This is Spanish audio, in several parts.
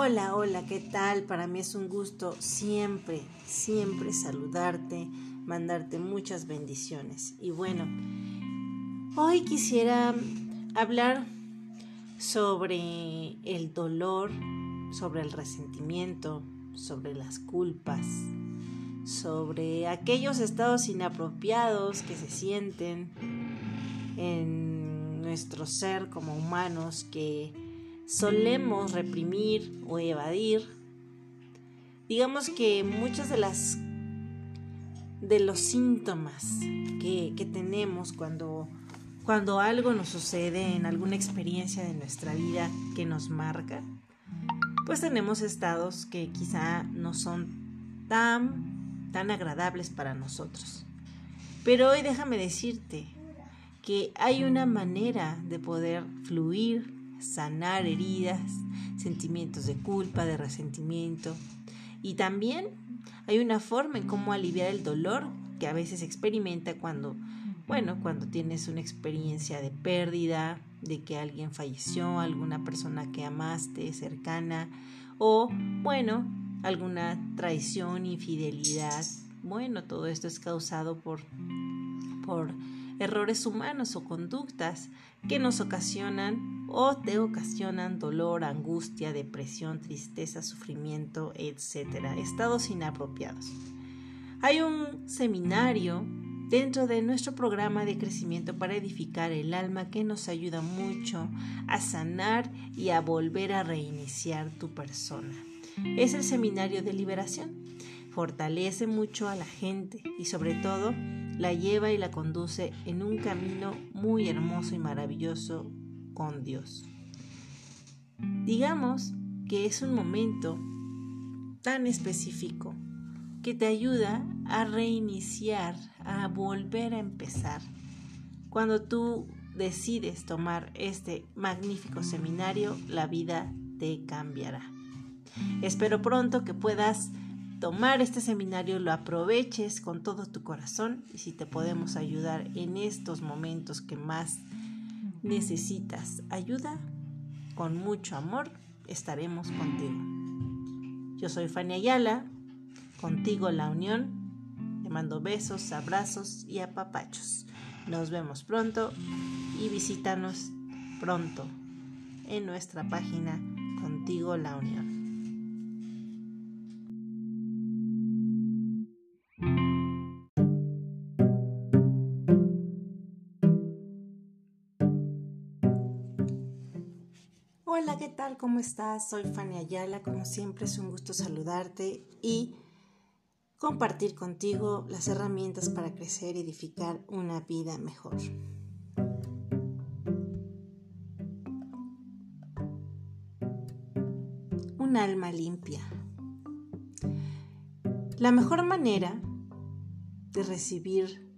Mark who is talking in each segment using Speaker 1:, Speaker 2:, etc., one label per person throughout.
Speaker 1: Hola, hola, ¿qué tal? Para mí es un gusto siempre, siempre saludarte, mandarte muchas bendiciones. Y bueno, hoy quisiera hablar sobre el dolor, sobre el resentimiento, sobre las culpas, sobre aquellos estados inapropiados que se sienten en nuestro ser como humanos que solemos reprimir o evadir. Digamos que muchas de las de los síntomas que, que tenemos cuando cuando algo nos sucede en alguna experiencia de nuestra vida que nos marca, pues tenemos estados que quizá no son tan, tan agradables para nosotros. Pero hoy déjame decirte que hay una manera de poder fluir, sanar heridas, sentimientos de culpa, de resentimiento. Y también hay una forma en cómo aliviar el dolor que a veces experimenta cuando bueno, cuando tienes una experiencia de pérdida, de que alguien falleció, alguna persona que amaste cercana, o bueno, alguna traición, infidelidad. Bueno, todo esto es causado por, por errores humanos o conductas que nos ocasionan o te ocasionan dolor, angustia, depresión, tristeza, sufrimiento, etc. Estados inapropiados. Hay un seminario dentro de nuestro programa de crecimiento para edificar el alma que nos ayuda mucho a sanar y a volver a reiniciar tu persona. Es el seminario de liberación. Fortalece mucho a la gente y sobre todo la lleva y la conduce en un camino muy hermoso y maravilloso con Dios. Digamos que es un momento tan específico que te ayuda a reiniciar, a volver a empezar. Cuando tú decides tomar este magnífico seminario, la vida te cambiará. Espero pronto que puedas tomar este seminario, lo aproveches con todo tu corazón y si te podemos ayudar en estos momentos que más necesitas ayuda, con mucho amor estaremos contigo. Yo soy Fanny Ayala, contigo la unión te mando besos, abrazos y apapachos. Nos vemos pronto y visítanos pronto en nuestra página Contigo la Unión. ¿Qué tal? ¿Cómo estás? Soy Fanny Ayala. Como siempre es un gusto saludarte y compartir contigo las herramientas para crecer y edificar una vida mejor. Un alma limpia. La mejor manera de recibir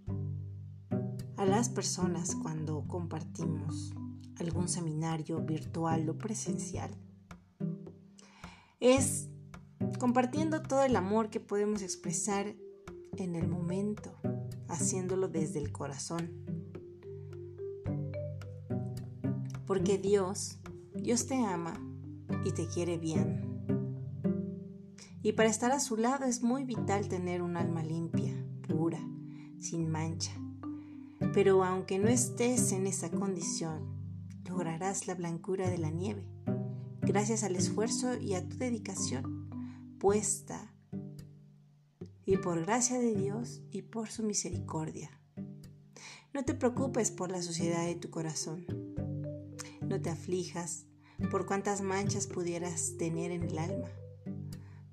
Speaker 1: a las personas cuando compartimos algún seminario virtual o presencial es compartiendo todo el amor que podemos expresar en el momento, haciéndolo desde el corazón. Porque Dios, Dios te ama y te quiere bien. Y para estar a su lado es muy vital tener un alma limpia, pura, sin mancha. Pero aunque no estés en esa condición, lograrás la blancura de la nieve, gracias al esfuerzo y a tu dedicación puesta y por gracia de Dios y por su misericordia. No te preocupes por la suciedad de tu corazón. No te aflijas por cuántas manchas pudieras tener en el alma.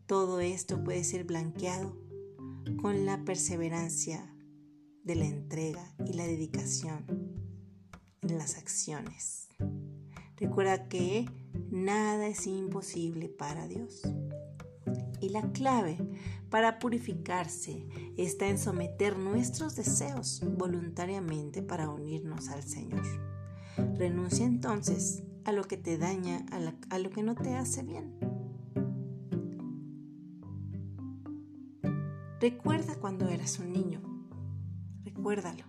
Speaker 1: Todo esto puede ser blanqueado con la perseverancia de la entrega y la dedicación en las acciones. Recuerda que nada es imposible para Dios. Y la clave para purificarse está en someter nuestros deseos voluntariamente para unirnos al Señor. Renuncia entonces a lo que te daña, a, lo que no te hace bien. Recuerda cuando eras un niño, recuérdalo.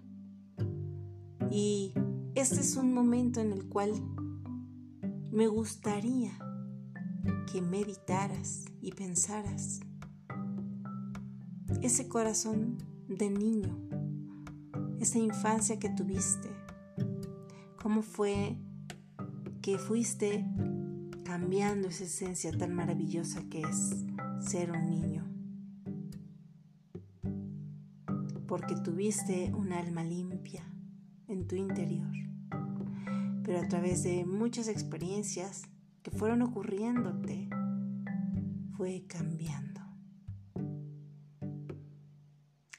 Speaker 1: Y este es un momento en el cual me gustaría que meditaras y pensaras. Ese corazón de niño, esa infancia que tuviste, cómo fue que fuiste cambiando esa esencia tan maravillosa que es ser un niño. Porque tuviste un alma limpia en tu interior. Pero a través de muchas experiencias que fueron ocurriéndote, fue cambiando.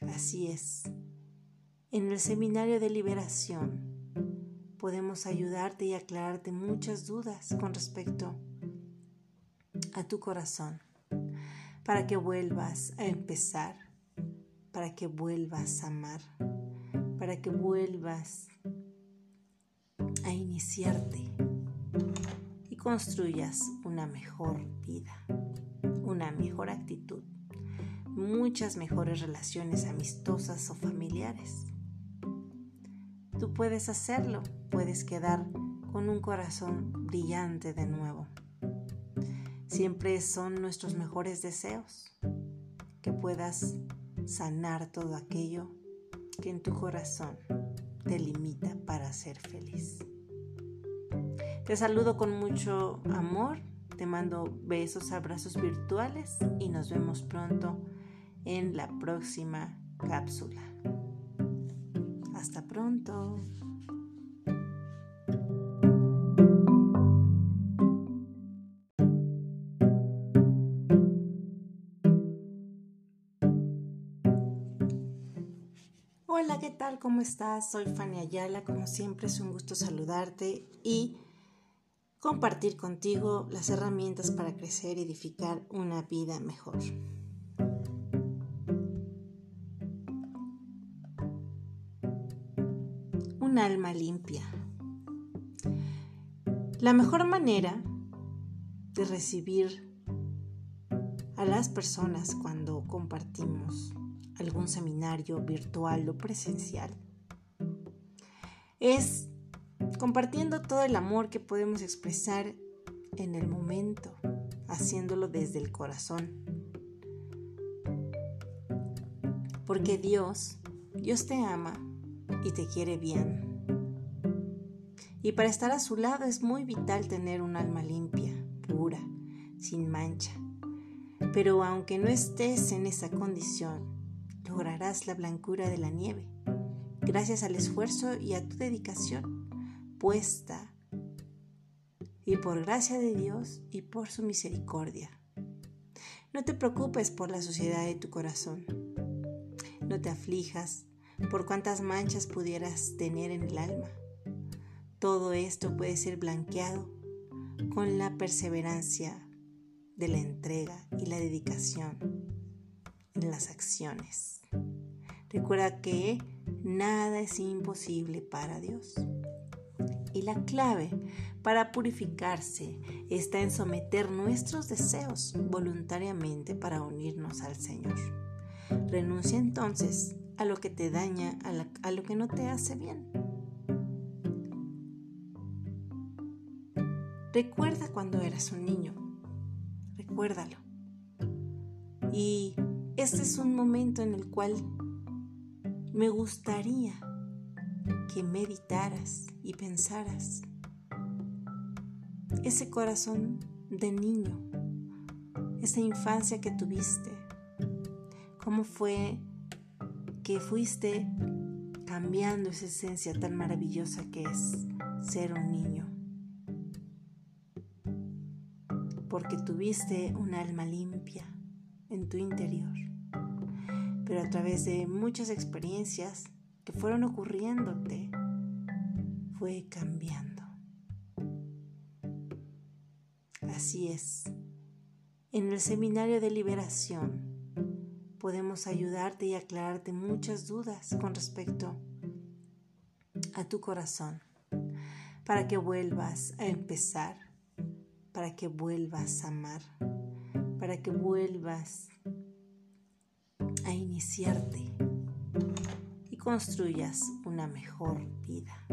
Speaker 1: Así es. En el seminario de liberación podemos ayudarte y aclararte muchas dudas con respecto a tu corazón, para que vuelvas a empezar, para que vuelvas a amar, para que vuelvas a iniciarte y construyas una mejor vida, una mejor actitud, muchas mejores relaciones amistosas o familiares. Tú puedes hacerlo, puedes quedar con un corazón brillante de nuevo. Siempre son nuestros mejores deseos que puedas sanar todo aquello que en tu corazón te limita para ser feliz. Te saludo con mucho amor, te mando besos, abrazos virtuales y nos vemos pronto en la próxima cápsula. Hasta pronto. Hola, ¿qué tal? ¿Cómo estás? Soy Fanny Ayala. Como siempre es un gusto saludarte y compartir contigo las herramientas para crecer y edificar una vida mejor. un alma limpia. La mejor manera de recibir a las personas cuando compartimos algún seminario virtual o presencial es compartiendo todo el amor que podemos expresar en el momento, haciéndolo desde el corazón. Porque Dios, Dios te ama y te quiere bien. Y para estar a su lado es muy vital tener un alma limpia, pura, sin mancha. Pero aunque no estés en esa condición, lograrás la blancura de la nieve, gracias al esfuerzo y a tu dedicación y por gracia de Dios y por su misericordia. No te preocupes por la suciedad de tu corazón. No te aflijas por cuántas manchas pudieras tener en el alma. Todo esto puede ser blanqueado con la perseverancia de la entrega y la dedicación en las acciones. Recuerda que nada es imposible para Dios. Y la clave para purificarse está en someter nuestros deseos voluntariamente para unirnos al Señor. Renuncia entonces a lo que te daña, a, lo que no te hace bien. Recuerda cuando eras un niño, recuérdalo. Y este es un momento en el cual me gustaría que meditaras y pensaras ese corazón de niño, esa infancia que tuviste, cómo fue que fuiste cambiando esa esencia tan maravillosa que es ser un niño. Porque tuviste un alma limpia en tu interior. Pero a través de muchas experiencias que fueron ocurriéndote, fue cambiando. Así es. En el seminario de liberación, podemos ayudarte y aclararte muchas dudas con respecto a tu corazón, para que vuelvas a empezar, para que vuelvas a amar, para que vuelvas a iniciarte y construyas una mejor vida,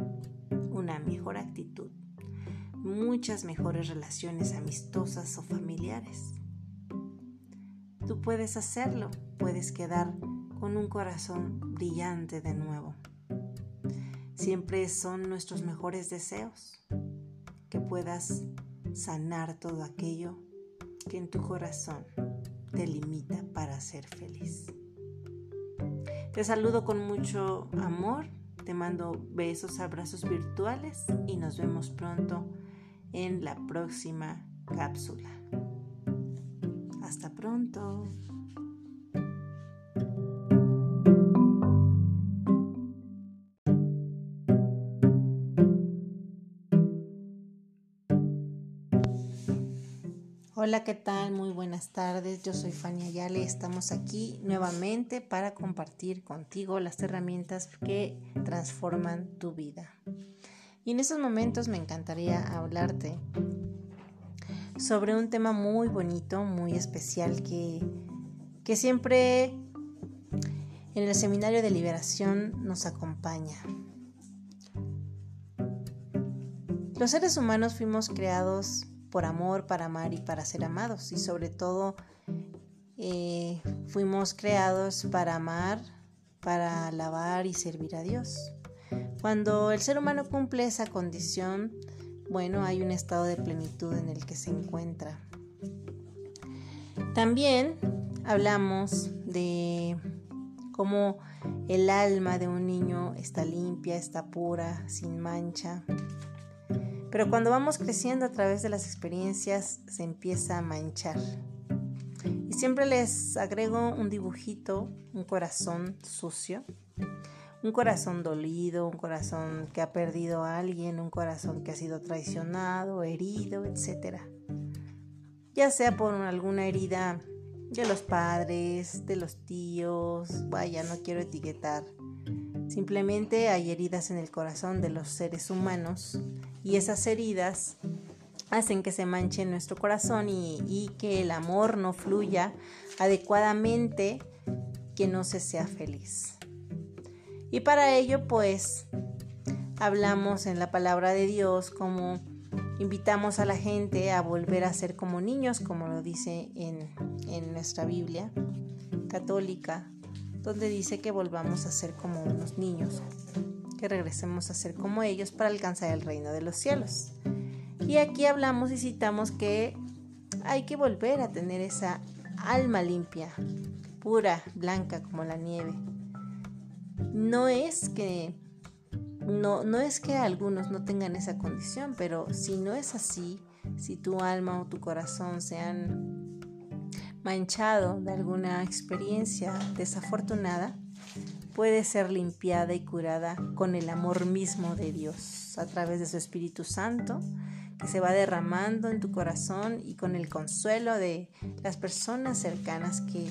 Speaker 1: una mejor actitud, muchas mejores relaciones amistosas o familiares. Tú puedes hacerlo, puedes quedar con un corazón brillante de nuevo. Siempre son nuestros mejores deseos que puedas sanar todo aquello que en tu corazón te limita para ser feliz. Te saludo con mucho amor, te mando besos, abrazos virtuales y nos vemos pronto en la próxima cápsula. Hasta pronto. Hola, ¿qué tal? Muy buenas tardes. Yo soy Fania Yale. Estamos aquí nuevamente para compartir contigo las herramientas que transforman tu vida. Y en estos momentos me encantaría hablarte sobre un tema muy bonito, muy especial que, que siempre en el seminario de liberación nos acompaña. Los seres humanos fuimos creados por amor, para amar y para ser amados. Y sobre todo eh, fuimos creados para amar, para alabar y servir a Dios. Cuando el ser humano cumple esa condición, bueno, hay un estado de plenitud en el que se encuentra. También hablamos de cómo el alma de un niño está limpia, está pura, sin mancha. Pero cuando vamos creciendo a través de las experiencias se empieza a manchar. Y siempre les agrego un dibujito, un corazón sucio, un corazón dolido, un corazón que ha perdido a alguien, un corazón que ha sido traicionado, herido, etc. Ya sea por alguna herida de los padres, de los tíos, vaya, no quiero etiquetar. Simplemente hay heridas en el corazón de los seres humanos y esas heridas hacen que se manche nuestro corazón y, que el amor no fluya adecuadamente, que no se sea feliz. Y para ello pues hablamos en la palabra de Dios como invitamos a la gente a volver a ser como niños, como lo dice en, en nuestra Biblia católica, donde dice que volvamos a ser como unos niños que regresemos a ser como ellos para alcanzar el reino de los cielos. Y aquí hablamos y citamos que hay que volver a tener esa alma limpia, pura, blanca como la nieve. No es que no, no es que algunos no tengan esa condición, pero si no es así, si tu alma o tu corazón se han manchado de alguna experiencia desafortunada, puede ser limpiada y curada con el amor mismo de Dios a través de su Espíritu Santo que se va derramando en tu corazón y con el consuelo de las personas cercanas que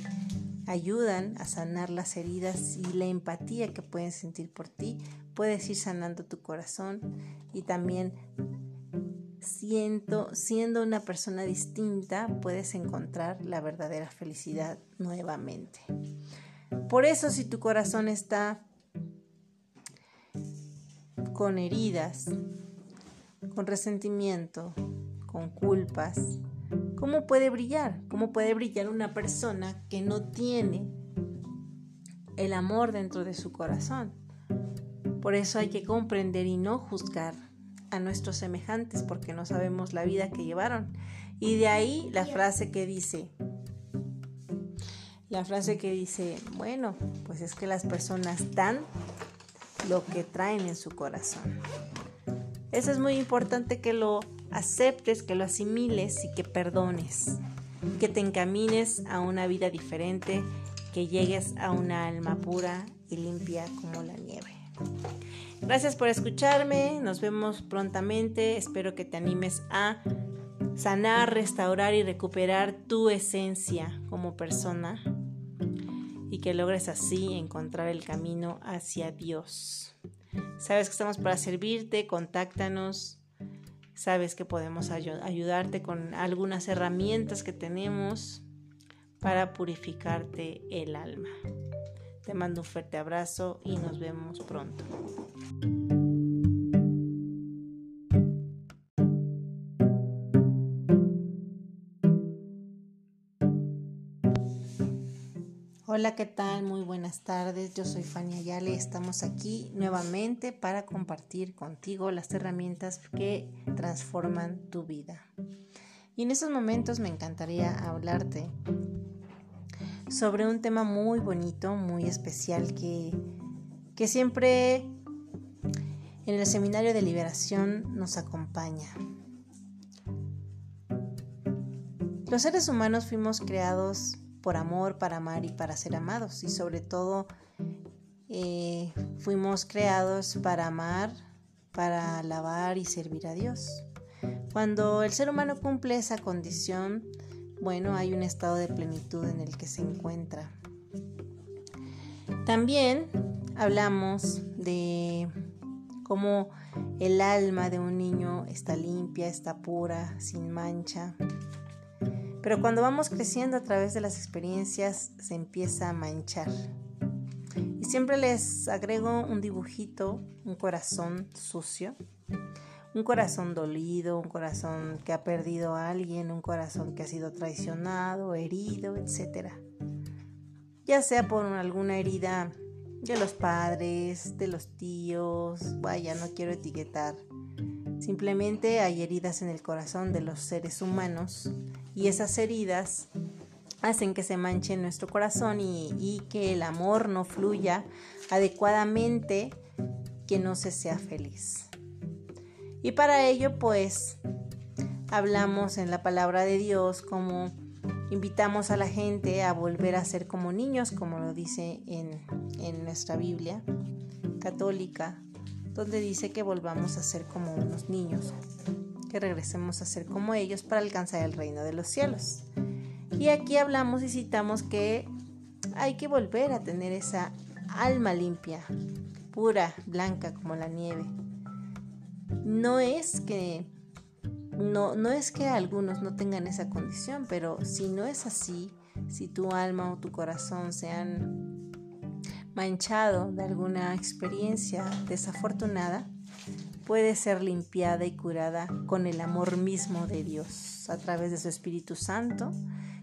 Speaker 1: ayudan a sanar las heridas y la empatía que pueden sentir por ti, puedes ir sanando tu corazón y también siendo una persona distinta puedes encontrar la verdadera felicidad nuevamente. Por eso si tu corazón está con heridas, con resentimiento, con culpas, ¿cómo puede brillar? ¿Cómo puede brillar una persona que no tiene el amor dentro de su corazón? Por eso hay que comprender y no juzgar a nuestros semejantes porque no sabemos la vida que llevaron. Y de ahí la frase que dice, la frase que dice, bueno, pues es que las personas dan lo que traen en su corazón. Eso es muy importante que lo aceptes, que lo asimiles y que perdones, que te encamines a una vida diferente, que llegues a una alma pura y limpia como la nieve. Gracias por escucharme, nos vemos prontamente, espero que te animes a sanar, restaurar y recuperar tu esencia como persona y que logres así encontrar el camino hacia Dios. Sabes que estamos para servirte, contáctanos. Sabes que podemos ayudarte con algunas herramientas que tenemos para purificarte el alma. Te mando un fuerte abrazo y nos vemos pronto. Hola, ¿qué tal? Muy buenas tardes. Yo soy Fania Yale. Estamos aquí nuevamente para compartir contigo las herramientas que transforman tu vida. Y en estos momentos me encantaría hablarte sobre un tema muy bonito, muy especial que, que siempre en el seminario de liberación nos acompaña. Los seres humanos fuimos creados por amor, para amar y para ser amados. Y sobre todo eh, fuimos creados para amar, para alabar y servir a Dios. Cuando el ser humano cumple esa condición, bueno, hay un estado de plenitud en el que se encuentra. También hablamos de cómo el alma de un niño está limpia, está pura, sin mancha. Pero cuando vamos creciendo a través de las experiencias se empieza a manchar. Y siempre les agrego un dibujito, un corazón sucio, un corazón dolido, un corazón que ha perdido a alguien, un corazón que ha sido traicionado, herido, etc. Ya sea por alguna herida de los padres, de los tíos, vaya, no quiero etiquetar. Simplemente hay heridas en el corazón de los seres humanos y esas heridas hacen que se manche nuestro corazón y, que el amor no fluya adecuadamente, que no se sea feliz. Y para ello pues hablamos en la palabra de Dios como invitamos a la gente a volver a ser como niños, como lo dice en, en nuestra Biblia católica, donde dice que volvamos a ser como unos niños que regresemos a ser como ellos para alcanzar el reino de los cielos. Y aquí hablamos y citamos que hay que volver a tener esa alma limpia, pura, blanca como la nieve. No es que no, no es que algunos no tengan esa condición, pero si no es así, si tu alma o tu corazón se han manchado de alguna experiencia desafortunada, puede ser limpiada y curada con el amor mismo de Dios a través de su Espíritu Santo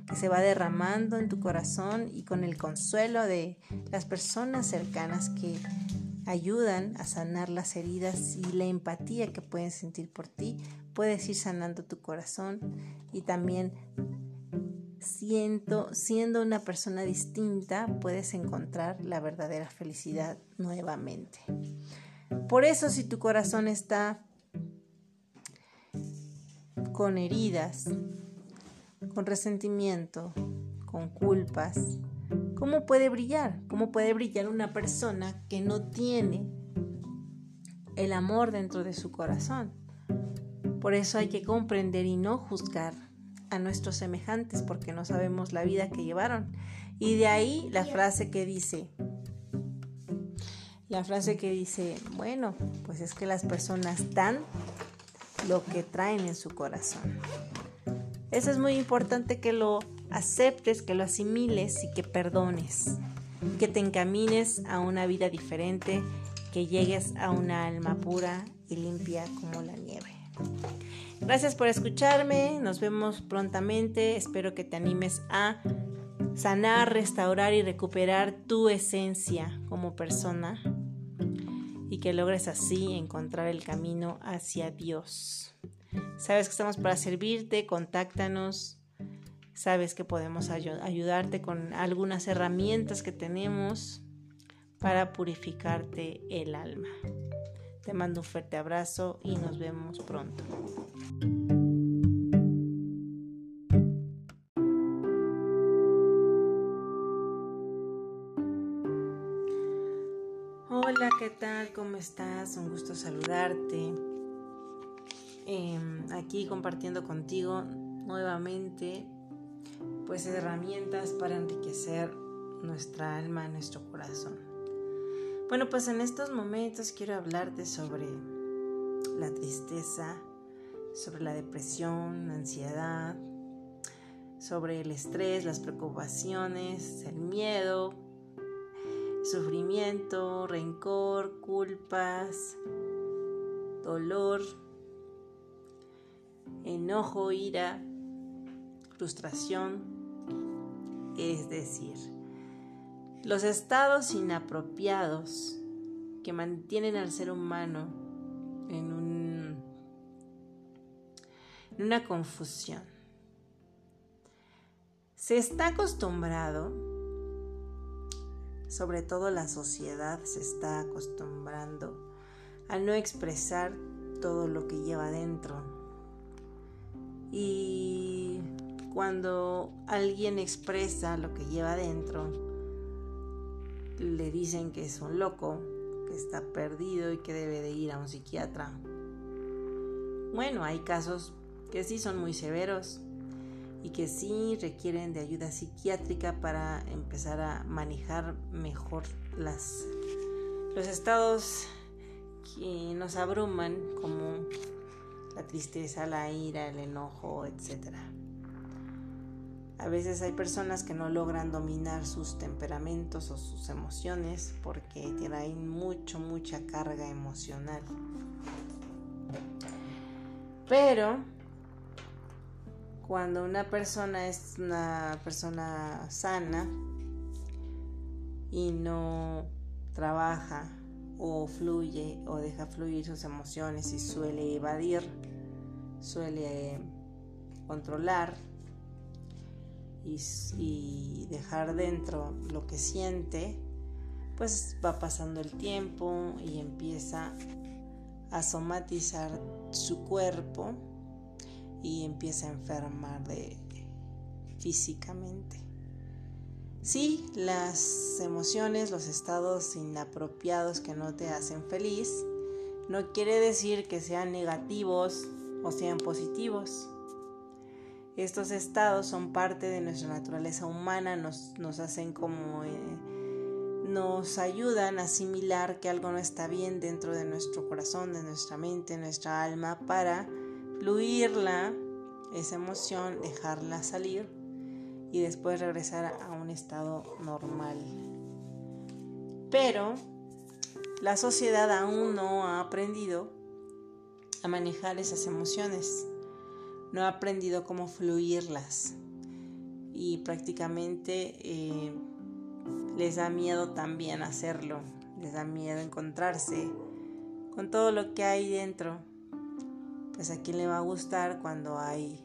Speaker 1: que se va derramando en tu corazón y con el consuelo de las personas cercanas que ayudan a sanar las heridas y la empatía que pueden sentir por ti, puedes ir sanando tu corazón y también siendo, siendo una persona distinta puedes encontrar la verdadera felicidad nuevamente. Por eso si tu corazón está con heridas, con resentimiento, con culpas, ¿cómo puede brillar? ¿Cómo puede brillar una persona que no tiene el amor dentro de su corazón? Por eso hay que comprender y no juzgar a nuestros semejantes porque no sabemos la vida que llevaron. Y de ahí la frase que dice, la frase que dice, bueno, pues es que las personas dan lo que traen en su corazón. Eso es muy importante que lo aceptes, que lo asimiles y que perdones, que te encamines a una vida diferente, que llegues a una alma pura y limpia como la nieve. Gracias por escucharme, nos vemos prontamente, espero que te animes a sanar, restaurar y recuperar tu esencia como persona y que logres así encontrar el camino hacia Dios. Sabes que estamos para servirte, contáctanos. Sabes que podemos ayudarte con algunas herramientas que tenemos para purificarte el alma. Te mando un fuerte abrazo y nos vemos pronto. Hola, ¿qué tal? ¿Cómo estás? Un gusto saludarte. Em, aquí compartiendo contigo nuevamente pues herramientas para enriquecer nuestra alma, nuestro corazón. Bueno, pues en estos momentos quiero hablarte sobre la tristeza, sobre la depresión, la ansiedad, sobre el estrés, las preocupaciones, el miedo, sufrimiento, rencor, culpas, dolor, enojo, ira, frustración, es decir, Los estados inapropiados que mantienen al ser humano en, un, en una confusión. Se está acostumbrado, sobre todo la sociedad se está acostumbrando a no expresar todo lo que lleva dentro. Y cuando alguien expresa lo que lleva dentro, le dicen que es un loco, que está perdido y que debe de ir a un psiquiatra. Bueno, hay casos que sí son muy severos y que sí requieren de ayuda psiquiátrica para empezar a manejar mejor los estados que nos abruman como la tristeza, la ira, el enojo, etc. A veces hay personas que no logran dominar sus temperamentos o sus emociones porque tienen mucho, mucha carga emocional. Pero cuando una persona es una persona sana y no trabaja o fluye o deja fluir sus emociones y suele evadir, suele controlar y, dejar dentro lo que siente, pues va pasando el tiempo y empieza a somatizar su cuerpo y empieza a enfermar de, físicamente. Sí, las emociones, los estados inapropiados que no te hacen feliz, no quiere decir que sean negativos o sean positivos. Estos estados son parte de nuestra naturaleza humana, nos, nos hacen como... Eh, nos ayudan a asimilar que algo no está bien dentro de nuestro corazón, de nuestra mente, nuestra alma, para fluirla, esa emoción, dejarla salir y después regresar a un estado normal. Pero la sociedad aún no ha aprendido a manejar esas emociones, no ha aprendido cómo fluirlas. Y prácticamente eh, les da miedo también hacerlo, les da miedo encontrarse con todo lo que hay dentro. Pues a quién le va a gustar cuando hay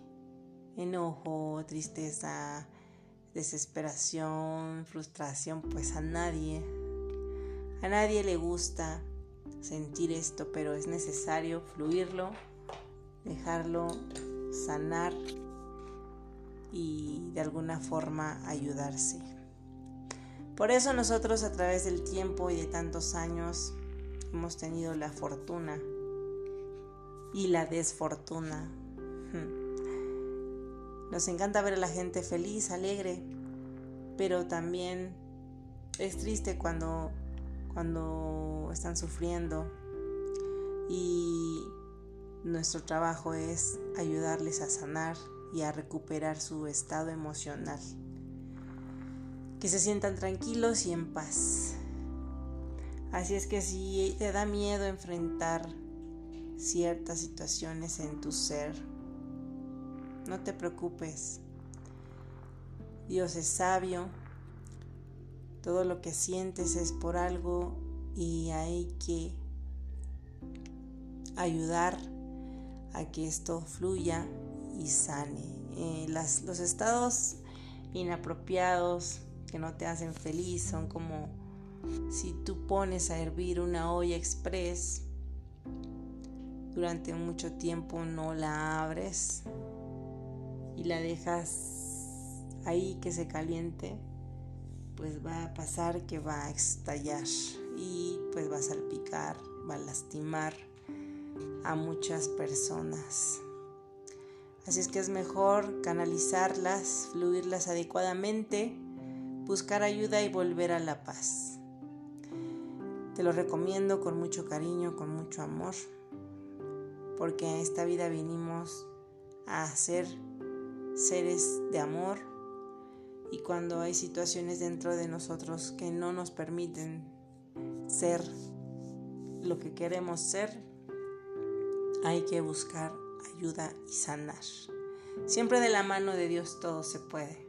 Speaker 1: enojo, tristeza, desesperación, frustración, pues a nadie. A nadie le gusta sentir esto, pero es necesario fluirlo, dejarlo sanar y de alguna forma ayudarse. Por eso nosotros a través del tiempo y de tantos años hemos tenido la fortuna y la desfortuna. Nos encanta ver a la gente feliz, alegre, pero también es triste cuando, cuando están sufriendo y nuestro trabajo es ayudarles a sanar y a recuperar su estado emocional. Que se sientan tranquilos y en paz. Así es que si te da miedo enfrentar ciertas situaciones en tu ser. No te preocupes. Dios es sabio. Todo lo que sientes es por algo y hay que ayudar a que esto fluya y sane. Eh, los estados inapropiados que no te hacen feliz son como si tú pones a hervir una olla express durante mucho tiempo no la abres y la dejas ahí que se caliente, pues va a pasar que va a estallar y pues va a salpicar, va a lastimar a muchas personas. Así es que es mejor canalizarlas, fluirlas adecuadamente, buscar ayuda y volver a la paz. Te lo recomiendo con mucho cariño, con mucho amor porque en esta vida vinimos a ser seres de amor y cuando hay situaciones dentro de nosotros que no nos permiten ser lo que queremos ser, hay que buscar ayuda y sanar. Siempre de la mano de Dios todo se puede,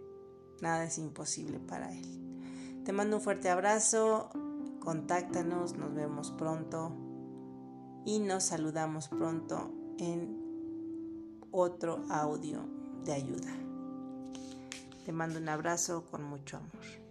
Speaker 1: nada es imposible para Él. Te mando un fuerte abrazo, contáctanos, nos vemos pronto y nos saludamos pronto en otro audio de ayuda. Te mando un abrazo con mucho amor.